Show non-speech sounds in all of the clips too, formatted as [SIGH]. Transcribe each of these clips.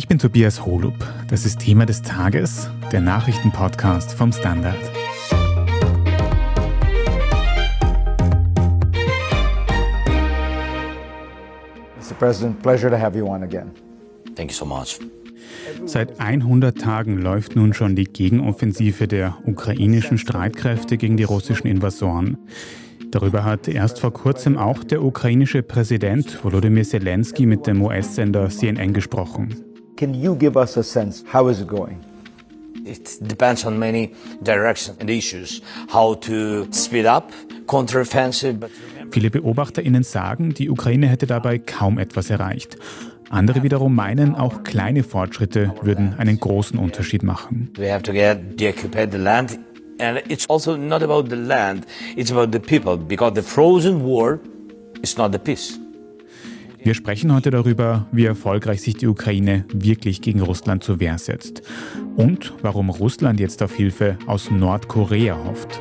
Ich bin Tobias Holub. Das ist Thema des Tages, der Nachrichtenpodcast vom Standard. Mr. President, pleasure to have you on again. Thank you so much. Seit 100 Tagen läuft nun schon die Gegenoffensive der ukrainischen Streitkräfte gegen die russischen Invasoren. Darüber hat erst vor kurzem auch der ukrainische Präsident Volodymyr Zelensky mit dem US-Sender CNN gesprochen. Can you give us a sense? How is it going? It depends on many directions and issues. How to speed up, counteroffensive, but Viele BeobachterInnen sagen, die Ukraine hätte dabei kaum etwas erreicht. Andere wiederum meinen, auch kleine Fortschritte würden einen großen Unterschied machen. we have to get deoccupy the land. And it's also not about the land, it's about the people, because the frozen war is not the peace. Wir sprechen heute darüber, wie erfolgreich sich die Ukraine wirklich gegen Russland zur Wehr setzt und warum Russland jetzt auf Hilfe aus Nordkorea hofft.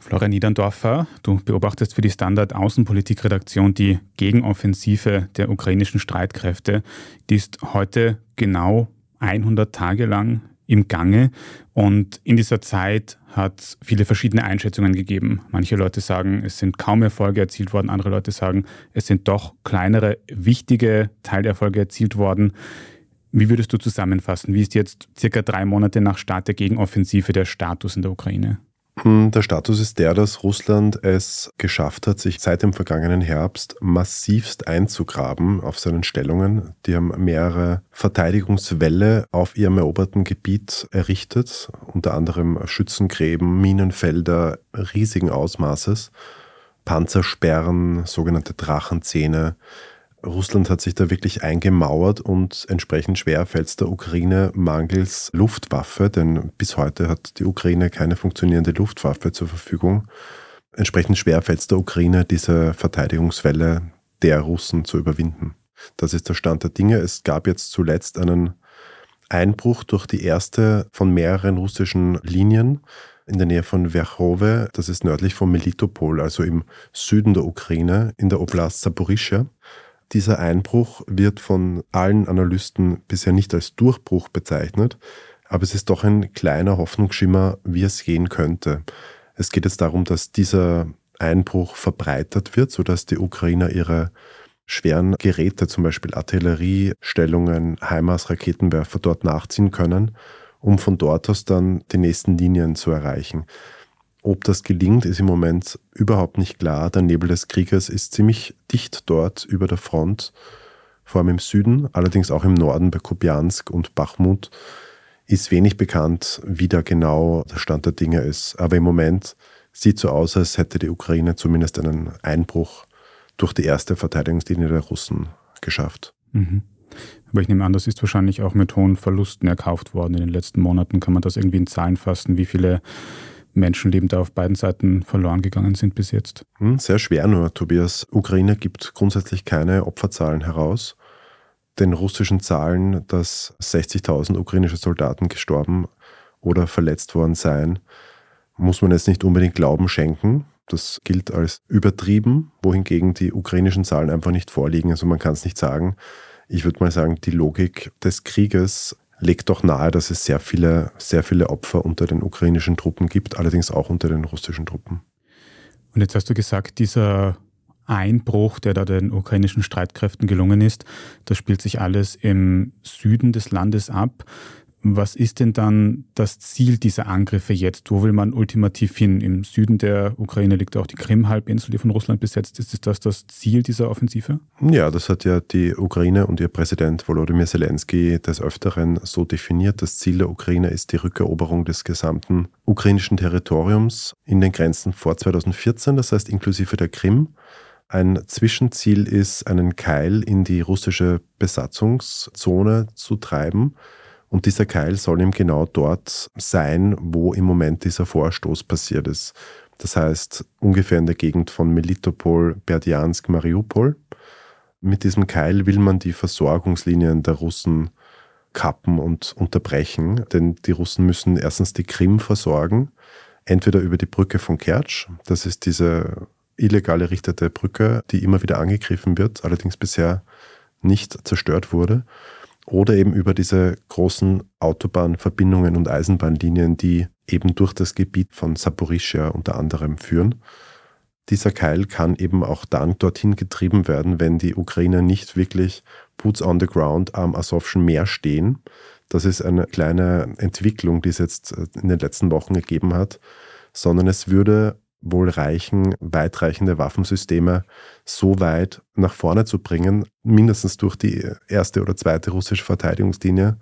Florian Niederndorfer, du beobachtest für die Standard Außenpolitikredaktion die Gegenoffensive der ukrainischen Streitkräfte. Die ist heute genau 100 Tage lang im Gange und in dieser Zeit hat viele verschiedene Einschätzungen gegeben. Manche Leute sagen, es sind kaum Erfolge erzielt worden, andere Leute sagen, es sind doch kleinere, wichtige Teilerfolge erzielt worden. Wie würdest du zusammenfassen? Wie ist jetzt circa drei Monate nach Start der Gegenoffensive der Status in der Ukraine? Der Status ist der, dass Russland es geschafft hat, sich seit dem vergangenen Herbst massivst einzugraben auf seinen Stellungen. Die haben mehrere Verteidigungswälle auf ihrem eroberten Gebiet errichtet, unter anderem Schützengräben, Minenfelder riesigen Ausmaßes, Panzersperren, sogenannte Drachenzähne. Russland hat sich da wirklich eingemauert und entsprechend schwer fällt es der Ukraine mangels Luftwaffe, denn bis heute hat die Ukraine keine funktionierende Luftwaffe zur Verfügung. Entsprechend schwer fällt es der Ukraine, diese Verteidigungswelle der Russen zu überwinden. Das ist der Stand der Dinge. Es gab jetzt zuletzt einen Einbruch durch die erste von mehreren russischen Linien in der Nähe von Verchowe. Das ist nördlich von Melitopol, also im Süden der Ukraine, in der Oblast Saporischschja. Dieser Einbruch wird von allen Analysten bisher nicht als Durchbruch bezeichnet, aber es ist doch ein kleiner Hoffnungsschimmer, wie es gehen könnte. Es geht jetzt darum, dass dieser Einbruch verbreitert wird, sodass die Ukrainer ihre schweren Geräte, zum Beispiel Artilleriestellungen, HIMARS, Raketenwerfer dort nachziehen können, um von dort aus dann die nächsten Linien zu erreichen. Ob das gelingt, ist im Moment überhaupt nicht klar. Der Nebel des Krieges ist ziemlich dicht dort über der Front, vor allem im Süden, allerdings auch im Norden bei Kupiansk und Bachmut ist wenig bekannt, wie da genau der Stand der Dinge ist. Aber im Moment sieht so aus, als hätte die Ukraine zumindest einen Einbruch durch die erste Verteidigungslinie der Russen geschafft. Mhm. Aber ich nehme an, das ist wahrscheinlich auch mit hohen Verlusten erkauft worden in den letzten Monaten. Kann man das irgendwie in Zahlen fassen, wie viele Menschenleben da auf beiden Seiten verloren gegangen sind bis jetzt? Hm, Sehr schwer nur, Tobias. Ukraine gibt grundsätzlich keine Opferzahlen heraus. Den russischen Zahlen, dass 60.000 ukrainische Soldaten gestorben oder verletzt worden seien, muss man jetzt nicht unbedingt Glauben schenken. Das gilt als übertrieben, wohingegen die ukrainischen Zahlen einfach nicht vorliegen. Also man kann es nicht sagen. Ich würde mal sagen, die Logik des Krieges legt doch nahe, dass es sehr viele, sehr viele Opfer unter den ukrainischen Truppen gibt, allerdings auch unter den russischen Truppen. Und jetzt hast du gesagt, dieser Einbruch, der da den ukrainischen Streitkräften gelungen ist, das spielt sich alles im Süden des Landes ab. Was ist denn dann das Ziel dieser Angriffe jetzt? Wo will man ultimativ hin? Im Süden der Ukraine liegt auch die Krim-Halbinsel, die von Russland besetzt ist. Ist das das Ziel dieser Offensive? Ja, das hat ja die Ukraine und ihr Präsident Volodymyr Zelensky des Öfteren so definiert. Das Ziel der Ukraine ist die Rückeroberung des gesamten ukrainischen Territoriums in den Grenzen vor 2014, das heißt inklusive der Krim. Ein Zwischenziel ist, einen Keil in die russische Besatzungszone zu treiben. Und dieser Keil soll eben genau dort sein, wo im Moment dieser Vorstoß passiert ist. Das heißt, ungefähr in der Gegend von Melitopol, Berdjansk, Mariupol. Mit diesem Keil will man die Versorgungslinien der Russen kappen und unterbrechen, denn die Russen müssen erstens die Krim versorgen, entweder über die Brücke von Kertsch, das ist diese illegal errichtete Brücke, die immer wieder angegriffen wird, allerdings bisher nicht zerstört wurde. Oder eben über diese großen Autobahnverbindungen und Eisenbahnlinien, die eben durch das Gebiet von Saporischia unter anderem führen. Dieser Keil kann eben auch dann dorthin getrieben werden, wenn die Ukrainer nicht wirklich Boots on the Ground am Asowschen Meer stehen. Das ist eine kleine Entwicklung, die es jetzt in den letzten Wochen gegeben hat, sondern es würde wohl reichen, weitreichende Waffensysteme so weit nach vorne zu bringen, mindestens durch die erste oder zweite russische Verteidigungslinie,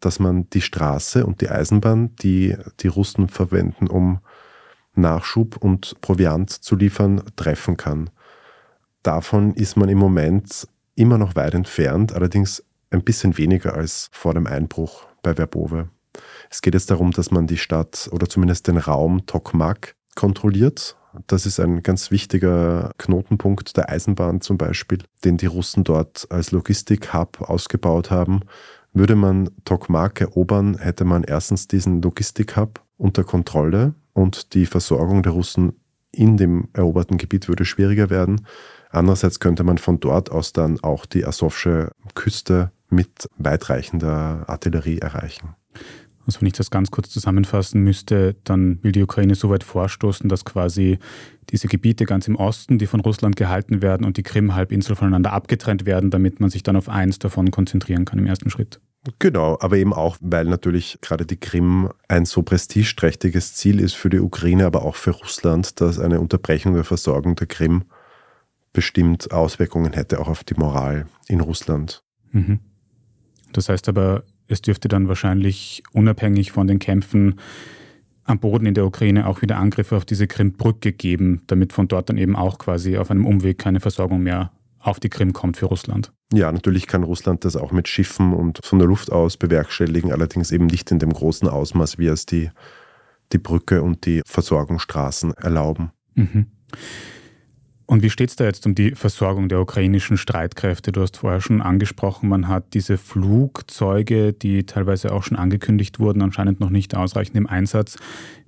dass man die Straße und die Eisenbahn, die die Russen verwenden, um Nachschub und Proviant zu liefern, treffen kann. Davon ist man im Moment immer noch weit entfernt, allerdings ein bisschen weniger als vor dem Einbruch bei Verbove. Es geht jetzt darum, dass man die Stadt oder zumindest den Raum Tokmak kontrolliert. Das ist ein ganz wichtiger Knotenpunkt der Eisenbahn zum Beispiel, den die Russen dort als Logistik-Hub ausgebaut haben. Würde man Tokmak erobern, hätte man erstens diesen Logistik-Hub unter Kontrolle und die Versorgung der Russen in dem eroberten Gebiet würde schwieriger werden. Andererseits könnte man von dort aus dann auch die Asowsche Küste mit weitreichender Artillerie erreichen. Also wenn ich das ganz kurz zusammenfassen müsste, dann will die Ukraine so weit vorstoßen, dass quasi diese Gebiete ganz im Osten, die von Russland gehalten werden, und die Krim-Halbinsel voneinander abgetrennt werden, damit man sich dann auf eins davon konzentrieren kann im ersten Schritt. Genau, aber eben auch, weil natürlich gerade die Krim ein so prestigeträchtiges Ziel ist für die Ukraine, aber auch für Russland, dass eine Unterbrechung der Versorgung der Krim bestimmt Auswirkungen hätte, auch auf die Moral in Russland. Mhm. Das heißt aber, es dürfte dann wahrscheinlich unabhängig von den Kämpfen am Boden in der Ukraine auch wieder Angriffe auf diese Krimbrücke geben, damit von dort dann eben auch quasi auf einem Umweg keine Versorgung mehr auf die Krim kommt für Russland. Ja, natürlich kann Russland das auch mit Schiffen und von der Luft aus bewerkstelligen, allerdings eben nicht in dem großen Ausmaß, wie es die, die Brücke und die Versorgungsstraßen erlauben. Mhm. Und wie steht es da jetzt um die Versorgung der ukrainischen Streitkräfte? Du hast vorher schon angesprochen, man hat diese Flugzeuge, die teilweise auch schon angekündigt wurden, anscheinend noch nicht ausreichend im Einsatz.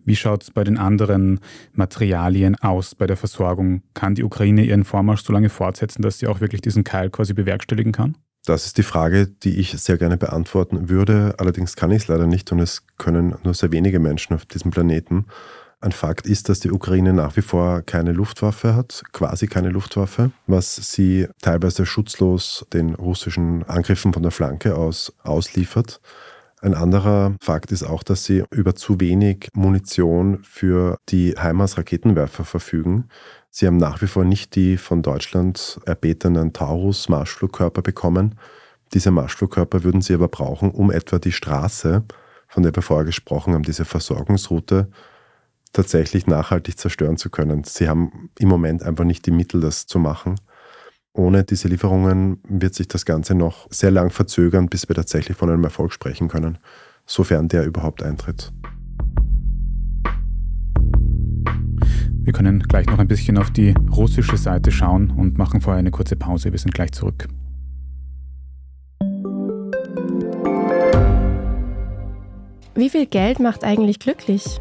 Wie schaut es bei den anderen Materialien aus bei der Versorgung? Kann die Ukraine ihren Vormarsch so lange fortsetzen, dass sie auch wirklich diesen Keil quasi bewerkstelligen kann? Das ist die Frage, die ich sehr gerne beantworten würde. Allerdings kann ich es leider nicht und es können nur sehr wenige Menschen auf diesem Planeten. Ein Fakt ist, dass die Ukraine nach wie vor keine Luftwaffe hat, quasi keine Luftwaffe, was sie teilweise schutzlos den russischen Angriffen von der Flanke aus ausliefert. Ein anderer Fakt ist auch, dass sie über zu wenig Munition für die HIMARS-Raketenwerfer verfügen. Sie haben nach wie vor nicht die von Deutschland erbetenen Taurus-Marschflugkörper bekommen. Diese Marschflugkörper würden sie aber brauchen, um etwa die Straße, von der wir vorher gesprochen haben, diese Versorgungsroute tatsächlich nachhaltig zerstören zu können. Sie haben im Moment einfach nicht die Mittel, das zu machen. Ohne diese Lieferungen wird sich das Ganze noch sehr lang verzögern, bis wir tatsächlich von einem Erfolg sprechen können, sofern der überhaupt eintritt. Wir können gleich noch ein bisschen auf die russische Seite schauen und machen vorher eine kurze Pause. Wir sind gleich zurück. Wie viel Geld macht eigentlich glücklich?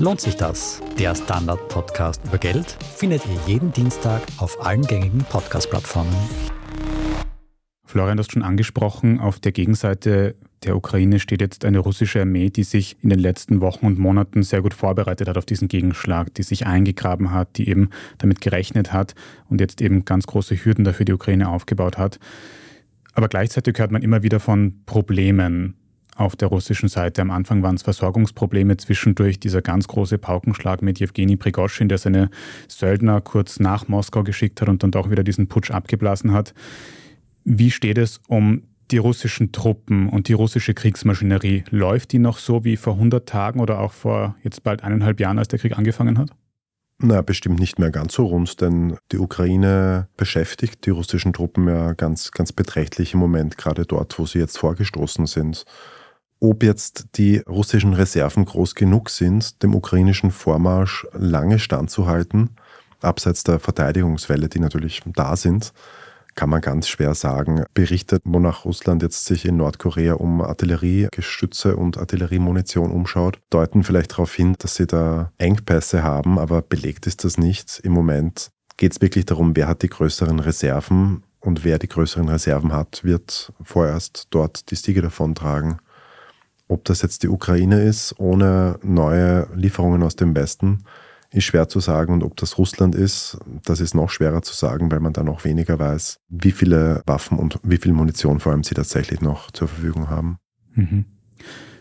Lohnt sich das? Der Standard-Podcast über Geld findet ihr jeden Dienstag auf allen gängigen Podcast-Plattformen. Florian, du hast schon angesprochen, auf der Gegenseite der Ukraine steht jetzt eine russische Armee, die sich in den letzten Wochen und Monaten sehr gut vorbereitet hat auf diesen Gegenschlag, die sich eingegraben hat, die eben damit gerechnet hat und jetzt eben ganz große Hürden dafür die Ukraine aufgebaut hat. Aber gleichzeitig hört man immer wieder von Problemen auf der russischen Seite. Am Anfang waren es Versorgungsprobleme, zwischendurch dieser ganz große Paukenschlag mit Jewgeni Prigoschin, der seine Söldner kurz nach Moskau geschickt hat und dann doch wieder diesen Putsch abgeblasen hat. Wie steht es um die russischen Truppen und die russische Kriegsmaschinerie? Läuft die noch so wie vor 100 Tagen oder auch vor jetzt bald eineinhalb Jahren, als der Krieg angefangen hat? Na, bestimmt nicht mehr ganz so rund, denn die Ukraine beschäftigt die russischen Truppen ja ganz, ganz beträchtlich im Moment, gerade dort, wo sie jetzt vorgestoßen sind. Ob jetzt die russischen Reserven groß genug sind, dem ukrainischen Vormarsch lange standzuhalten, abseits der Verteidigungswelle, die natürlich da sind, kann man ganz schwer sagen. Berichtet, wonach Russland jetzt sich in Nordkorea um Artilleriegestütze und Artilleriemunition umschaut, deuten vielleicht darauf hin, dass sie da Engpässe haben, aber belegt ist das nicht. Im Moment geht es wirklich darum, wer hat die größeren Reserven und wer die größeren Reserven hat, wird vorerst dort die Siege davontragen. Ob das jetzt die Ukraine ist, ohne neue Lieferungen aus dem Westen, ist schwer zu sagen. Und ob das Russland ist, das ist noch schwerer zu sagen, weil man da noch weniger weiß, wie viele Waffen und wie viel Munition vor allem sie tatsächlich noch zur Verfügung haben. Mhm.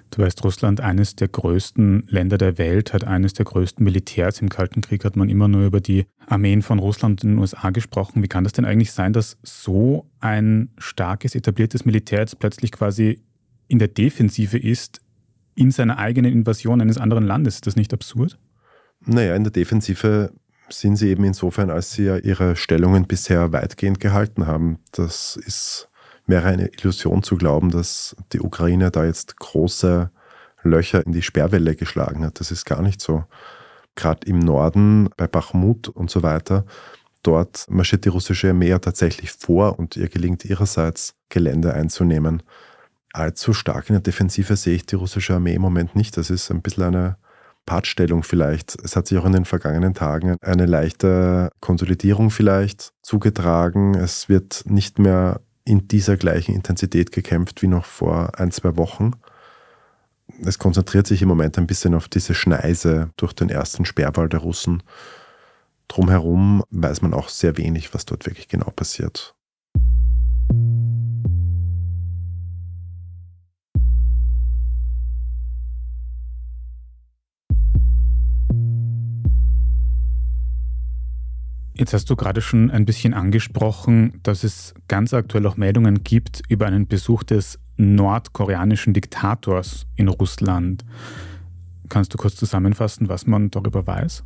Du weißt, Russland, eines der größten Länder der Welt, hat eines der größten Militärs. Im Kalten Krieg hat man immer nur über die Armeen von Russland und den USA gesprochen. Wie kann das denn eigentlich sein, dass so ein starkes, etabliertes Militär jetzt plötzlich quasi in der Defensive ist in seiner eigenen Invasion eines anderen Landes. Ist das nicht absurd? Naja, in der Defensive sind sie eben insofern, als sie ja ihre Stellungen bisher weitgehend gehalten haben. Das ist, wäre eine Illusion zu glauben, dass die Ukraine da jetzt große Löcher in die Sperrwelle geschlagen hat. Das ist gar nicht so. Gerade im Norden, bei Bachmut und so weiter, dort marschiert die russische Armee tatsächlich vor und ihr gelingt ihrerseits, Gelände einzunehmen allzu stark in der Defensive sehe ich die russische Armee im Moment nicht. Das ist ein bisschen eine Partstellung vielleicht. Es hat sich auch in den vergangenen Tagen eine leichte Konsolidierung vielleicht zugetragen. Es wird nicht mehr in dieser gleichen Intensität gekämpft wie noch vor ein, zwei Wochen. Es konzentriert sich im Moment ein bisschen auf diese Schneise durch den ersten Sperrwall der Russen. Drumherum weiß man auch sehr wenig, was dort wirklich genau passiert. Jetzt hast du gerade schon ein bisschen angesprochen, dass es ganz aktuell auch Meldungen gibt über einen Besuch des nordkoreanischen Diktators in Russland. Kannst du kurz zusammenfassen, was man darüber weiß?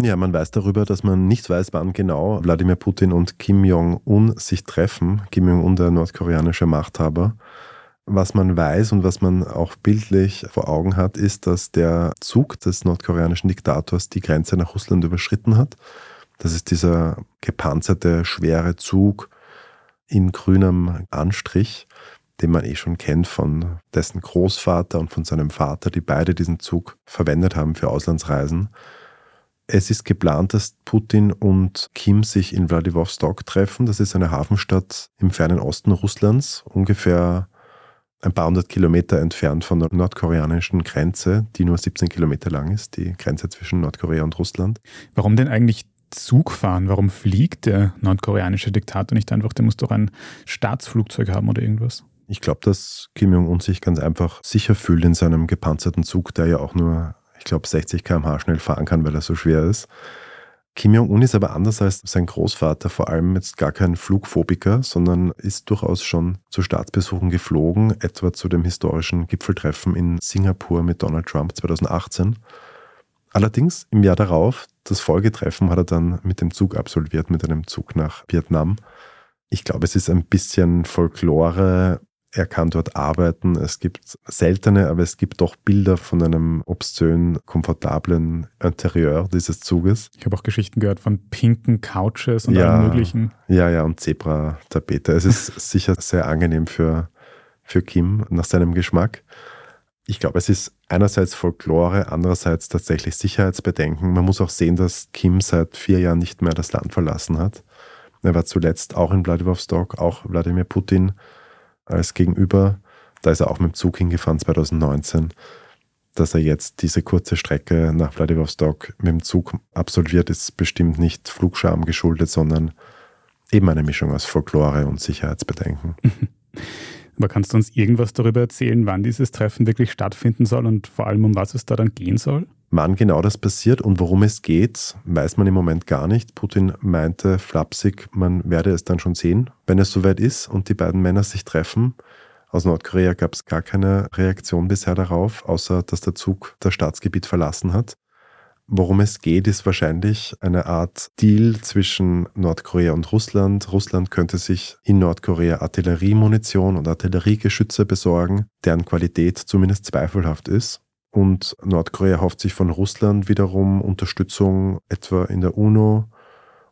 Ja, man weiß darüber, dass man nicht weiß, wann genau Wladimir Putin und Kim Jong-un sich treffen. Kim Jong-un, der nordkoreanische Machthaber. Was man weiß und was man auch bildlich vor Augen hat, ist, dass der Zug des nordkoreanischen Diktators die Grenze nach Russland überschritten hat. Das ist dieser gepanzerte, schwere Zug in grünem Anstrich, den man eh schon kennt von dessen Großvater und von seinem Vater, die beide diesen Zug verwendet haben für Auslandsreisen. Es ist geplant, dass Putin und Kim sich in Vladivostok treffen. Das ist eine Hafenstadt im fernen Osten Russlands, ungefähr ein paar hundert Kilometer entfernt von der nordkoreanischen Grenze, die nur 17 Kilometer lang ist, die Grenze zwischen Nordkorea und Russland. Warum denn eigentlich Zug fahren? Warum fliegt der nordkoreanische Diktator nicht einfach? Der muss doch ein Staatsflugzeug haben oder irgendwas. Ich glaube, dass Kim Jong-un sich ganz einfach sicher fühlt in seinem gepanzerten Zug, der ja auch nur, ich glaube, 60 km/h schnell fahren kann, weil er so schwer ist. Kim Jong-un ist aber anders als sein Großvater, vor allem jetzt gar kein Flugphobiker, sondern ist durchaus schon zu Staatsbesuchen geflogen, etwa zu dem historischen Gipfeltreffen in Singapur mit Donald Trump 2018. Allerdings im Jahr darauf, das Folgetreffen, hat er dann mit dem Zug absolviert, mit einem Zug nach Vietnam. Ich glaube, es ist ein bisschen Folklore er kann dort arbeiten. Es gibt seltene, aber es gibt doch Bilder von einem obszön, komfortablen Interieur dieses Zuges. Ich habe auch Geschichten gehört von pinken Couches und ja, allem möglichen. Ja, ja, und Zebra-Tapete. Es ist [LAUGHS] sicher sehr angenehm für, für Kim nach seinem Geschmack. Ich glaube, es ist einerseits Folklore, andererseits tatsächlich Sicherheitsbedenken. Man muss auch sehen, dass Kim seit vier Jahren nicht mehr das Land verlassen hat. Er war zuletzt auch in Vladivostok, auch Wladimir Putin als Gegenüber. Da ist er auch mit dem Zug hingefahren 2019. Dass er jetzt diese kurze Strecke nach Vladivostok mit dem Zug absolviert, ist bestimmt nicht Flugscham geschuldet, sondern eben eine Mischung aus Folklore und Sicherheitsbedenken. [LAUGHS] Aber kannst du uns irgendwas darüber erzählen, wann dieses Treffen wirklich stattfinden soll und vor allem um was es da dann gehen soll? Wann genau das passiert und worum es geht, weiß man im Moment gar nicht. Putin meinte flapsig, man werde es dann schon sehen, wenn es soweit ist und die beiden Männer sich treffen. Aus Nordkorea gab es gar keine Reaktion bisher darauf, außer dass der Zug das Staatsgebiet verlassen hat. Worum es geht, ist wahrscheinlich eine Art Deal zwischen Nordkorea und Russland. Russland könnte sich in Nordkorea Artilleriemunition und Artilleriegeschütze besorgen, deren Qualität zumindest zweifelhaft ist. Und Nordkorea hofft sich von Russland wiederum Unterstützung etwa in der UNO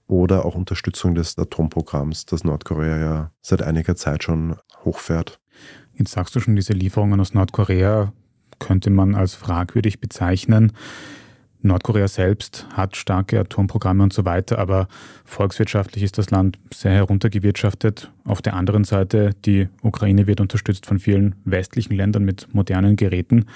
oder auch Unterstützung des Atomprogramms, das Nordkorea ja seit einiger Zeit schon hochfährt. Jetzt sagst du schon, diese Lieferungen aus Nordkorea könnte man als fragwürdig bezeichnen. Nordkorea selbst hat starke Atomprogramme und so weiter, aber volkswirtschaftlich ist das Land sehr heruntergewirtschaftet. Auf der anderen Seite, die Ukraine wird unterstützt von vielen westlichen Ländern mit modernen Geräten.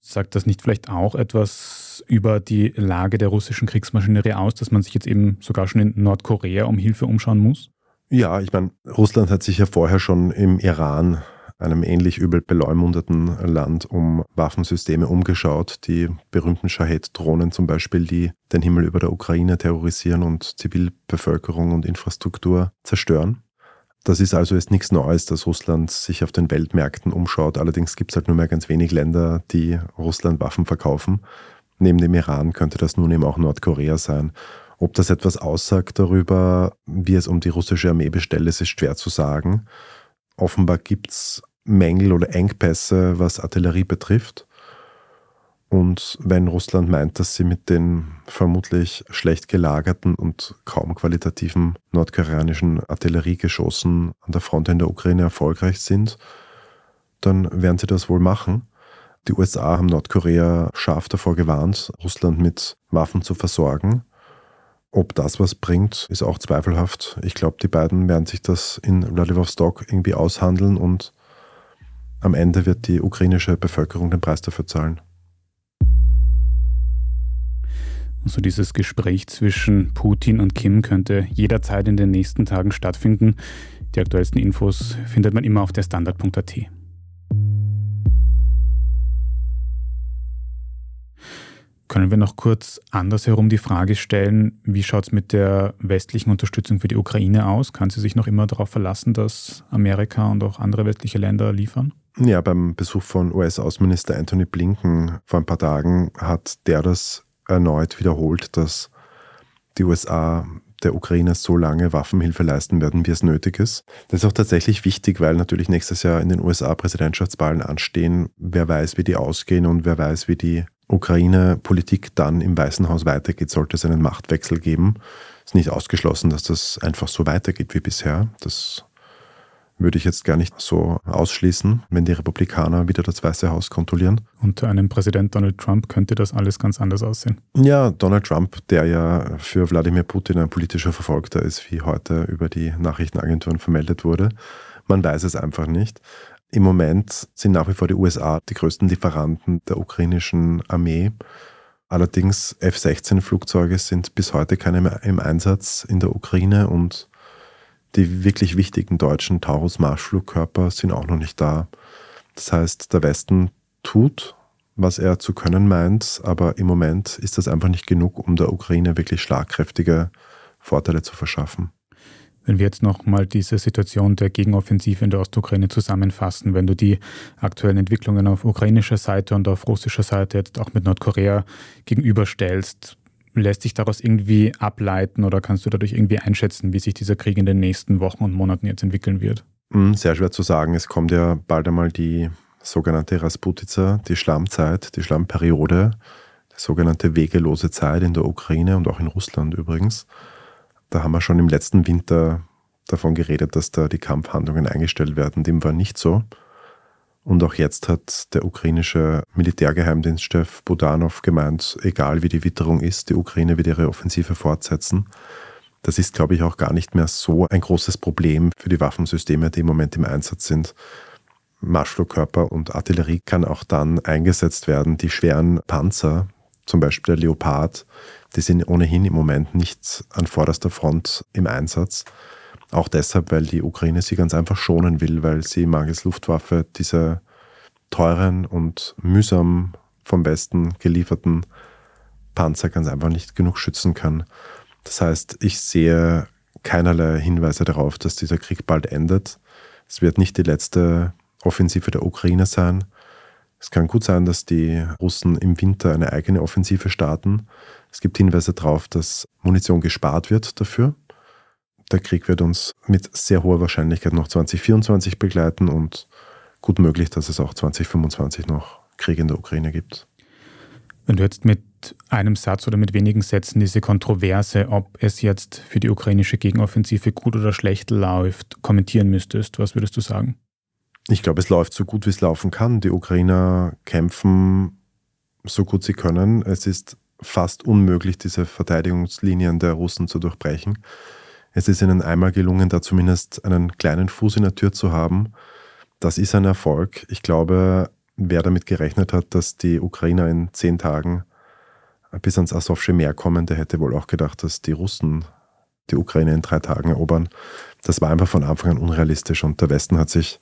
Sagt das nicht vielleicht auch etwas über die Lage der russischen Kriegsmaschinerie aus, dass man sich jetzt eben sogar schon in Nordkorea um Hilfe umschauen muss? Ja, ich meine, Russland hat sich ja vorher schon im Iran einem ähnlich übel beleumundeten Land um Waffensysteme umgeschaut. Die berühmten Shahed-Drohnen zum Beispiel, die den Himmel über der Ukraine terrorisieren und Zivilbevölkerung und Infrastruktur zerstören. Das ist also jetzt nichts Neues, dass Russland sich auf den Weltmärkten umschaut. Allerdings gibt es halt nur mehr ganz wenig Länder, die Russland Waffen verkaufen. Neben dem Iran könnte das nun eben auch Nordkorea sein. Ob das etwas aussagt darüber, wie es um die russische Armee bestellt ist, ist schwer zu sagen. Offenbar gibt es Mängel oder Engpässe, was Artillerie betrifft. Und wenn Russland meint, dass sie mit den vermutlich schlecht gelagerten und kaum qualitativen nordkoreanischen Artilleriegeschossen an der Front in der Ukraine erfolgreich sind, dann werden sie das wohl machen. Die USA haben Nordkorea scharf davor gewarnt, Russland mit Waffen zu versorgen. Ob das was bringt, ist auch zweifelhaft. Ich glaube, die beiden werden sich das in Vladivostok irgendwie aushandeln und am Ende wird die ukrainische Bevölkerung den Preis dafür zahlen. Also dieses Gespräch zwischen Putin und Kim könnte jederzeit in den nächsten Tagen stattfinden. Die aktuellsten Infos findet man immer auf der Standard.at. Können wir noch kurz andersherum die Frage stellen, wie schaut es mit der westlichen Unterstützung für die Ukraine aus? Kann sie sich noch immer darauf verlassen, dass Amerika und auch andere westliche Länder liefern? Ja, beim Besuch von US-Außenminister Anthony Blinken vor ein paar Tagen hat der das erneut wiederholt, dass die USA der Ukraine so lange Waffenhilfe leisten werden, wie es nötig ist. Das ist auch tatsächlich wichtig, weil natürlich nächstes Jahr in den USA Präsidentschaftswahlen anstehen. Wer weiß, wie die ausgehen und wer weiß, wie die Ukraine-Politik dann im Weißen Haus weitergeht, sollte es einen Machtwechsel geben. Es ist nicht ausgeschlossen, dass das einfach so weitergeht wie bisher. Das würde ich jetzt gar nicht so ausschließen, wenn die Republikaner wieder das Weiße Haus kontrollieren. Unter einem Präsident Donald Trump könnte das alles ganz anders aussehen. Ja, Donald Trump, der ja für Wladimir Putin ein politischer Verfolgter ist, wie heute über die Nachrichtenagenturen vermeldet wurde. Man weiß es einfach nicht. Im Moment sind nach wie vor die USA die größten Lieferanten der ukrainischen Armee. Allerdings F-16-Flugzeuge sind bis heute keine mehr im Einsatz in der Ukraine und die wirklich wichtigen deutschen Taurus-Marschflugkörper sind auch noch nicht da. Das heißt, der Westen tut, was er zu können meint, aber im Moment ist das einfach nicht genug, um der Ukraine wirklich schlagkräftige Vorteile zu verschaffen. Wenn wir jetzt nochmal diese Situation der Gegenoffensive in der Ostukraine zusammenfassen, wenn du die aktuellen Entwicklungen auf ukrainischer Seite und auf russischer Seite jetzt auch mit Nordkorea gegenüberstellst, lässt sich daraus irgendwie ableiten oder kannst du dadurch irgendwie einschätzen, wie sich dieser Krieg in den nächsten Wochen und Monaten jetzt entwickeln wird? Hm, sehr schwer zu sagen. Es kommt ja bald einmal die sogenannte Rasputica, die Schlammzeit, die Schlammperiode, die sogenannte wegelose Zeit in der Ukraine und auch in Russland übrigens. Da haben wir schon im letzten Winter davon geredet, dass da die Kampfhandlungen eingestellt werden. Dem war nicht so. Und auch jetzt hat der ukrainische Militärgeheimdienstchef Budanov gemeint, egal wie die Witterung ist, die Ukraine wird ihre Offensive fortsetzen. Das ist, glaube ich, auch gar nicht mehr so ein großes Problem für die Waffensysteme, die im Moment im Einsatz sind. Marschflugkörper und Artillerie kann auch dann eingesetzt werden. Die schweren Panzer, zum Beispiel der Leopard, die sind ohnehin im Moment nicht an vorderster Front im Einsatz. Auch deshalb, weil die Ukraine sie ganz einfach schonen will, weil sie mangels Luftwaffe diese teuren und mühsam vom Westen gelieferten Panzer ganz einfach nicht genug schützen kann. Das heißt, ich sehe keinerlei Hinweise darauf, dass dieser Krieg bald endet. Es wird nicht die letzte Offensive der Ukraine sein. Es kann gut sein, dass die Russen im Winter eine eigene Offensive starten. Es gibt Hinweise darauf, dass Munition gespart wird dafür. Der Krieg wird uns mit sehr hoher Wahrscheinlichkeit noch 2024 begleiten und gut möglich, dass es auch 2025 noch Krieg in der Ukraine gibt. Wenn du jetzt mit einem Satz oder mit wenigen Sätzen diese Kontroverse, ob es jetzt für die ukrainische Gegenoffensive gut oder schlecht läuft, kommentieren müsstest, was würdest du sagen? Ich glaube, es läuft so gut, wie es laufen kann. Die Ukrainer kämpfen so gut sie können. Es ist fast unmöglich, diese Verteidigungslinien der Russen zu durchbrechen. Es ist ihnen einmal gelungen, da zumindest einen kleinen Fuß in der Tür zu haben. Das ist ein Erfolg. Ich glaube, wer damit gerechnet hat, dass die Ukrainer in zehn Tagen bis ans Asowsche Meer kommen, der hätte wohl auch gedacht, dass die Russen die Ukraine in drei Tagen erobern. Das war einfach von Anfang an unrealistisch und der Westen hat sich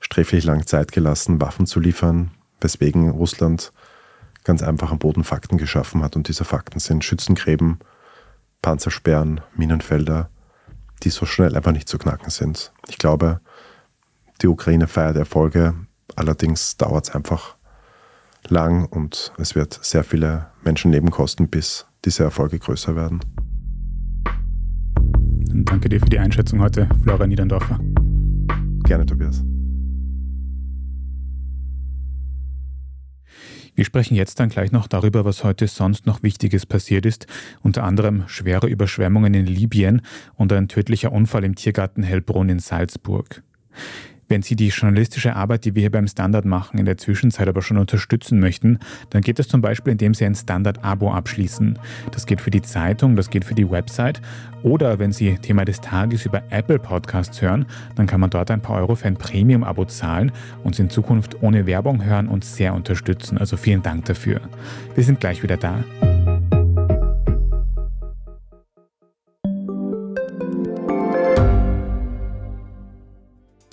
sträflich lang Zeit gelassen, Waffen zu liefern, weswegen Russland ganz einfach am Boden Fakten geschaffen hat. Und diese Fakten sind Schützengräben, Panzersperren, Minenfelder, die so schnell einfach nicht zu knacken sind. Ich glaube, die Ukraine feiert Erfolge, allerdings dauert es einfach lang und es wird sehr viele Menschenleben kosten, bis diese Erfolge größer werden. Danke dir für die Einschätzung heute, Florian Niederndorfer. Gerne, Tobias. Wir sprechen jetzt dann gleich noch darüber, was heute sonst noch Wichtiges passiert ist, unter anderem schwere Überschwemmungen in Libyen und ein tödlicher Unfall im Tiergarten Hellbrunn in Salzburg. Wenn Sie die journalistische Arbeit, die wir hier beim Standard machen, in der Zwischenzeit aber schon unterstützen möchten, dann geht es zum Beispiel, indem Sie ein Standard-Abo abschließen. Das geht für die Zeitung, das geht für die Website. Oder wenn Sie Thema des Tages über Apple Podcasts hören, dann kann man dort ein paar Euro für ein Premium-Abo zahlen, uns in Zukunft ohne Werbung hören und sehr unterstützen. Also vielen Dank dafür. Wir sind gleich wieder da.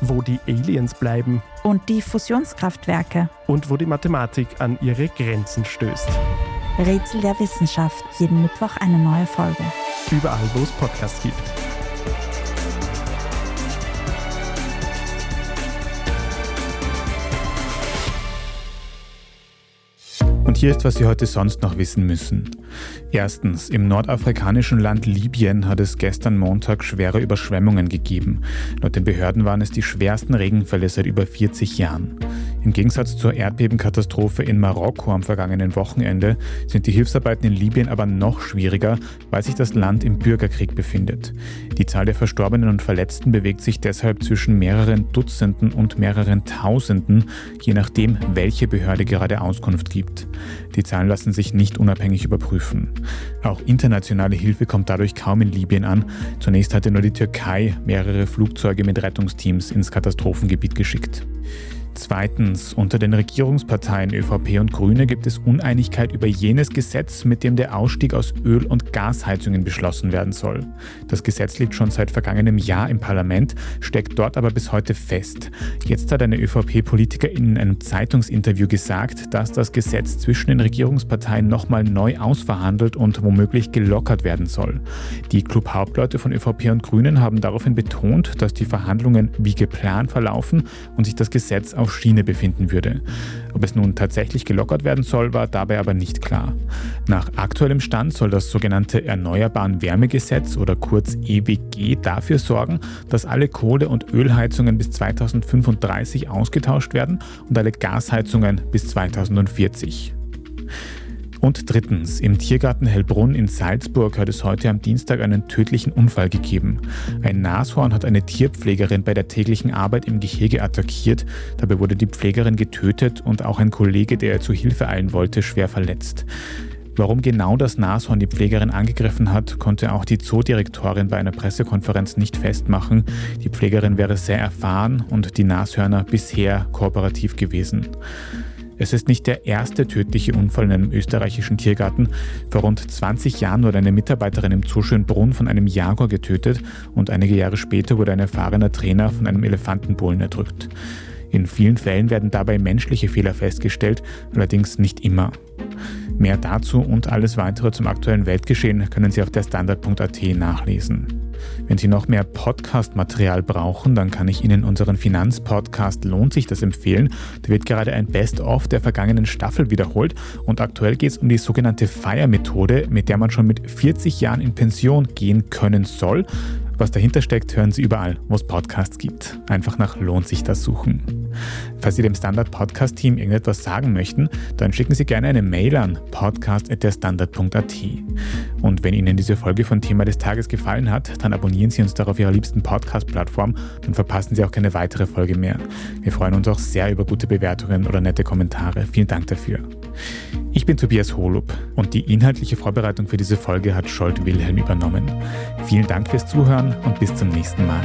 wo die Aliens bleiben und die Fusionskraftwerke und wo die Mathematik an ihre Grenzen stößt. Rätsel der Wissenschaft, jeden Mittwoch eine neue Folge. Überall, wo es Podcasts gibt. Und hier ist, was Sie heute sonst noch wissen müssen. Erstens, im nordafrikanischen Land Libyen hat es gestern Montag schwere Überschwemmungen gegeben. Laut den Behörden waren es die schwersten Regenfälle seit über 40 Jahren. Im Gegensatz zur Erdbebenkatastrophe in Marokko am vergangenen Wochenende sind die Hilfsarbeiten in Libyen aber noch schwieriger, weil sich das Land im Bürgerkrieg befindet. Die Zahl der Verstorbenen und Verletzten bewegt sich deshalb zwischen mehreren Dutzenden und mehreren Tausenden, je nachdem, welche Behörde gerade Auskunft gibt. Die Zahlen lassen sich nicht unabhängig überprüfen. Auch internationale Hilfe kommt dadurch kaum in Libyen an. Zunächst hatte nur die Türkei mehrere Flugzeuge mit Rettungsteams ins Katastrophengebiet geschickt. Zweitens, unter den Regierungsparteien ÖVP und Grüne gibt es Uneinigkeit über jenes Gesetz, mit dem der Ausstieg aus Öl- und Gasheizungen beschlossen werden soll. Das Gesetz liegt schon seit vergangenem Jahr im Parlament, steckt dort aber bis heute fest. Jetzt hat eine ÖVP-Politikerin in einem Zeitungsinterview gesagt, dass das Gesetz zwischen den Regierungsparteien nochmal neu ausverhandelt und womöglich gelockert werden soll. Die Club-Hauptleute von ÖVP und Grünen haben daraufhin betont, dass die Verhandlungen wie geplant verlaufen und sich das Gesetz auf Schiene befinden würde. Ob es nun tatsächlich gelockert werden soll, war dabei aber nicht klar. Nach aktuellem Stand soll das sogenannte Erneuerbaren Wärmegesetz oder kurz EWG dafür sorgen, dass alle Kohle- und Ölheizungen bis 2035 ausgetauscht werden und alle Gasheizungen bis 2040. Und drittens, im Tiergarten Hellbrunn in Salzburg hat es heute am Dienstag einen tödlichen Unfall gegeben. Ein Nashorn hat eine Tierpflegerin bei der täglichen Arbeit im Gehege attackiert. Dabei wurde die Pflegerin getötet und auch ein Kollege, der ihr zu Hilfe eilen wollte, schwer verletzt. Warum genau das Nashorn die Pflegerin angegriffen hat, konnte auch die Zoodirektorin bei einer Pressekonferenz nicht festmachen. Die Pflegerin wäre sehr erfahren und die Nashörner bisher kooperativ gewesen. Es ist nicht der erste tödliche Unfall in einem österreichischen Tiergarten. Vor rund 20 Jahren wurde eine Mitarbeiterin im Zoo Schönbrunn von einem Jaguar getötet und einige Jahre später wurde ein erfahrener Trainer von einem Elefantenbullen erdrückt. In vielen Fällen werden dabei menschliche Fehler festgestellt, allerdings nicht immer. Mehr dazu und alles weitere zum aktuellen Weltgeschehen können Sie auf der Standard.at nachlesen. Wenn Sie noch mehr Podcast-Material brauchen, dann kann ich Ihnen unseren Finanzpodcast Lohnt sich das empfehlen. Da wird gerade ein Best-of der vergangenen Staffel wiederholt und aktuell geht es um die sogenannte FIRE-Methode, mit der man schon mit 40 Jahren in Pension gehen können soll. Was dahinter steckt, hören Sie überall, wo es Podcasts gibt. Einfach nach Lohnt sich das suchen. Falls Sie dem Standard Podcast Team irgendetwas sagen möchten, dann schicken Sie gerne eine Mail an podcast.derstandard.at. Und wenn Ihnen diese Folge von Thema des Tages gefallen hat, dann abonnieren Sie uns doch auf Ihrer liebsten Podcast-Plattform, dann verpassen Sie auch keine weitere Folge mehr. Wir freuen uns auch sehr über gute Bewertungen oder nette Kommentare. Vielen Dank dafür. Ich bin Tobias Holub und die inhaltliche Vorbereitung für diese Folge hat Scholt Wilhelm übernommen. Vielen Dank fürs Zuhören und bis zum nächsten Mal.